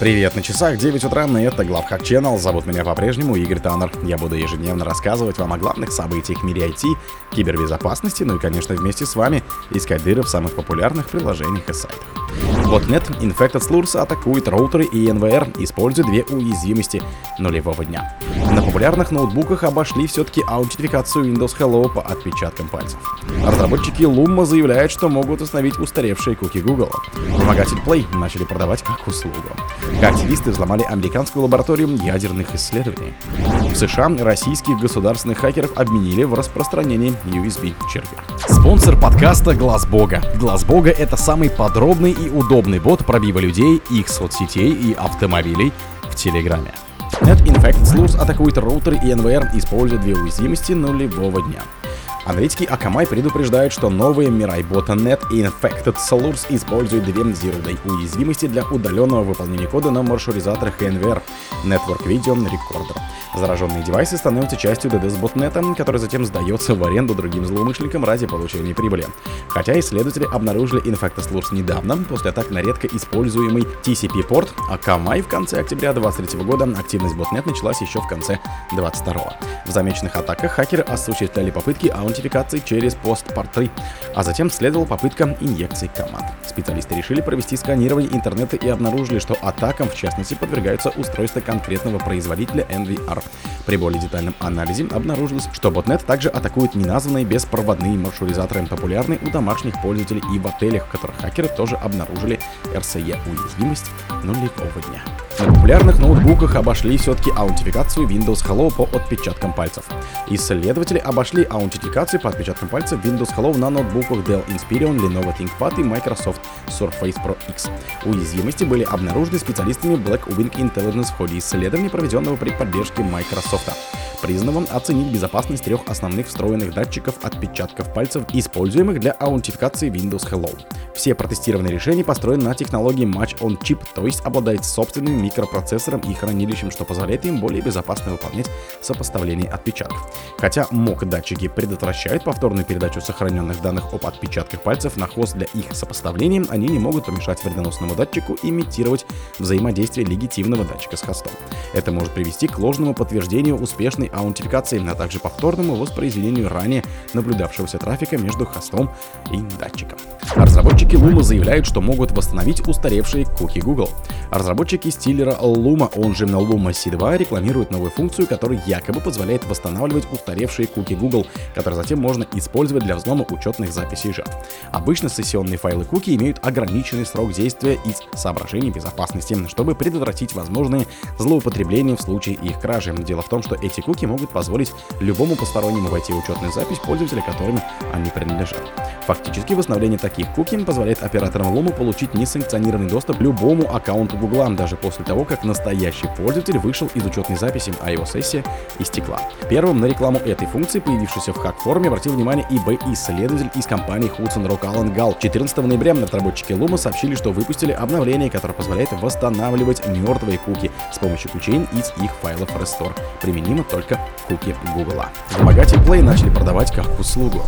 Привет, на часах 9 утра, и это Главхак Channel. Зовут меня по-прежнему Игорь Таннер. Я буду ежедневно рассказывать вам о главных событиях в мире IT, кибербезопасности, ну и, конечно, вместе с вами искать дыры в самых популярных приложениях и сайтах. Botnet Infected Slurs атакует роутеры и НВР, используя две уязвимости нулевого дня. На популярных ноутбуках обошли все-таки аутентификацию Windows Hello по отпечаткам пальцев. Разработчики Lumma заявляют, что могут установить устаревшие куки Google. Вымогатель Play начали продавать как услугу. Активисты взломали американскую лабораторию ядерных исследований. В США российских государственных хакеров обменили в распространении USB червя. Спонсор подкаста Глаз Бога. Глаз Бога это самый подробный и удобный бот пробива людей, их соцсетей и автомобилей в Телеграме. NetInfect Slurs атакует роутер и НВР, используя две уязвимости нулевого дня. Аналитики Akamai предупреждают, что новые Mirai Botnet и Infected Source используют две Zero Day уязвимости для удаленного выполнения кода на маршрутизаторах NVR Network Video Recorder. Зараженные девайсы становятся частью DDoS-ботнета, который затем сдается в аренду другим злоумышленникам ради получения прибыли. Хотя исследователи обнаружили Source недавно, после атак на редко используемый TCP-порт, Akamai в конце октября 2023 года активность ботнет началась еще в конце 2022. В замеченных атаках хакеры осуществляли попытки аутентификации через постпорты, а затем следовала попытка инъекции команд. Специалисты решили провести сканирование интернета и обнаружили, что атакам в частности подвергаются устройства конкретного производителя NVR. При более детальном анализе обнаружилось, что ботнет также атакует неназванные беспроводные маршрутизаторы, популярные у домашних пользователей и в отелях, в которых хакеры тоже обнаружили RCE уязвимость нулевого дня. На популярных ноутбуках обошли все-таки аутентификацию Windows Hello по отпечаткам пальцев. Исследователи обошли аутентификацию по отпечаткам пальцев Windows Hello на ноутбуках Dell Inspiron, Lenovo ThinkPad и Microsoft Surface Pro X. Уязвимости были обнаружены специалистами Black Wing Intelligence в ходе исследования, проведенного при поддержке Microsoft признанным оценить безопасность трех основных встроенных датчиков отпечатков пальцев, используемых для аутентификации Windows Hello. Все протестированные решения построены на технологии Match on Chip, то есть обладает собственным микропроцессором и хранилищем, что позволяет им более безопасно выполнять сопоставление отпечатков. Хотя МОК датчики предотвращают повторную передачу сохраненных данных об отпечатках пальцев на хост для их сопоставления, они не могут помешать вредоносному датчику имитировать взаимодействие легитимного датчика с хостом. Это может привести к ложному подтверждению успешной аутентификации, а также повторному воспроизведению ранее наблюдавшегося трафика между хостом и датчиком. Разработчики Luma заявляют, что могут восстановить устаревшие куки Google. Разработчики стилера Luma, он же Luma C2, рекламируют новую функцию, которая якобы позволяет восстанавливать устаревшие куки Google, которые затем можно использовать для взлома учетных записей жертв. Обычно сессионные файлы куки имеют ограниченный срок действия из соображений безопасности, чтобы предотвратить возможные злоупотребления в случае их кражи. Дело в том, что эти куки могут позволить любому постороннему войти в учетную запись пользователя, которыми они принадлежат. Фактически восстановление таких куки позволяет операторам Луму получить несанкционированный доступ к любому аккаунту Google, даже после того, как настоящий пользователь вышел из учетной записи, а его сессия истекла. Первым на рекламу этой функции, появившейся в хак-форме, обратил внимание eBay-исследователь из компании Hudson Rock Allen Gall. 14 ноября разработчики Luma сообщили, что выпустили обновление, которое позволяет восстанавливать мертвые куки с помощью ключей из их файлов Restore. Применимо только куки Гугла. Вымогатель Play начали продавать как услугу.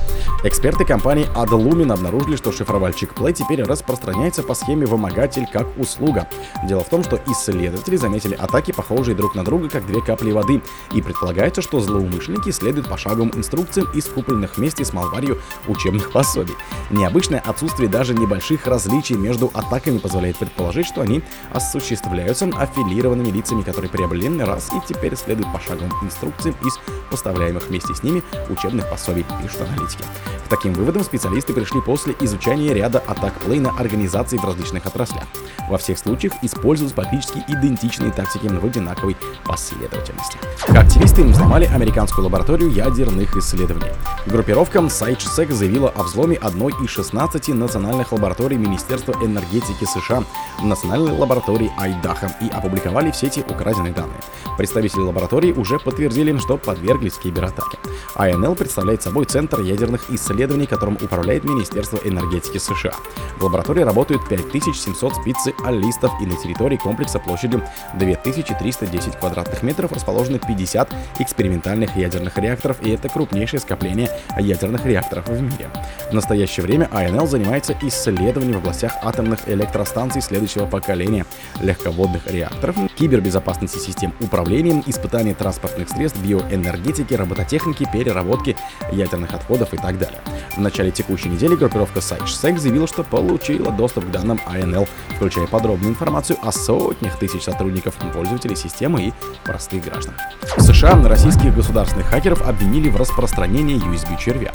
Эксперты компании Adlumin обнаружили, что шифровальщик Play теперь распространяется по схеме вымогатель как услуга. Дело в том, что исследователи заметили атаки, похожие друг на друга, как две капли воды, и предполагается, что злоумышленники следуют пошаговым инструкциям из купленных вместе с малварью учебных пособий. Необычное отсутствие даже небольших различий между атаками позволяет предположить, что они осуществляются аффилированными лицами, которые приобрели раз и теперь следуют пошаговым инструкциям инструкциям из поставляемых вместе с ними учебных пособий, пишут аналитики. К таким выводам специалисты пришли после изучения ряда атак Play на организации в различных отраслях. Во всех случаях используются практически идентичные тактики в одинаковой последовательности. Активисты взломали американскую лабораторию ядерных исследований. Группировка SciSec заявила о взломе одной из 16 национальных лабораторий Министерства энергетики США, национальной лаборатории Айдаха, и опубликовали в сети украденные данные. Представители лаборатории уже подтвердили, что подверглись кибератаке. АНЛ представляет собой Центр ядерных исследований, которым управляет Министерство энергетики США. В лаборатории работают 5700 специалистов и на территории комплекса площадью 2310 квадратных метров расположены 50 экспериментальных ядерных реакторов, и это крупнейшее скопление ядерных реакторов в мире. В настоящее время АНЛ занимается исследованием в областях атомных электростанций следующего поколения, легководных реакторов, кибербезопасности систем управления, испытания транспортных средств, биоэнергетики, робототехники, переработки ядерных отходов и так далее. В начале текущей недели группировка SciSec заявила, что получила доступ к данным АНЛ, включая подробную информацию о сотнях тысяч сотрудников, пользователей системы и простых граждан. В США российских государственных хакеров обвинили в распространении USB-червя.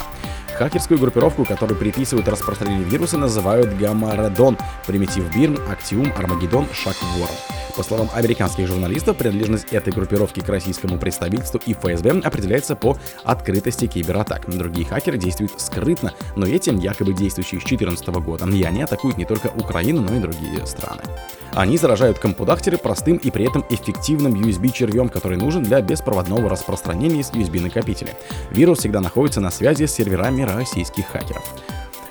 Хакерскую группировку, которой приписывают распространение вируса, называют Гамарадон, Примитив Бирн, Актиум, Армагеддон, Шакворм. По словам американских журналистов, принадлежность этой группировки к российскому представительству и ФСБ определяется по открытости кибератак. Другие хакеры действуют скрытно, но этим якобы действующие с 2014 года, и они атакуют не только Украину, но и другие страны. Они заражают компудахтеры простым и при этом эффективным USB-червем, который нужен для беспроводного распространения с USB-накопителя. Вирус всегда находится на связи с серверами российских хакеров.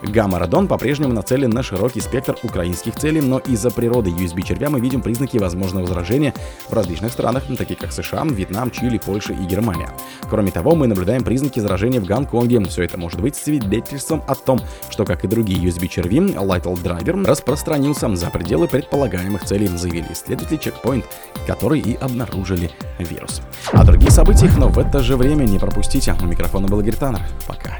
Гамма-радон по-прежнему нацелен на широкий спектр украинских целей, но из-за природы USB-червя мы видим признаки возможного заражения в различных странах, таких как США, Вьетнам, Чили, Польша и Германия. Кроме того, мы наблюдаем признаки заражения в Гонконге. Все это может быть свидетельством о том, что, как и другие USB-черви, Lytle Driver распространился за пределы предполагаемых целей, заявили исследователи Checkpoint, которые и обнаружили вирус. О других событиях, но в это же время не пропустите. У микрофона был Игорь Таннер. Пока.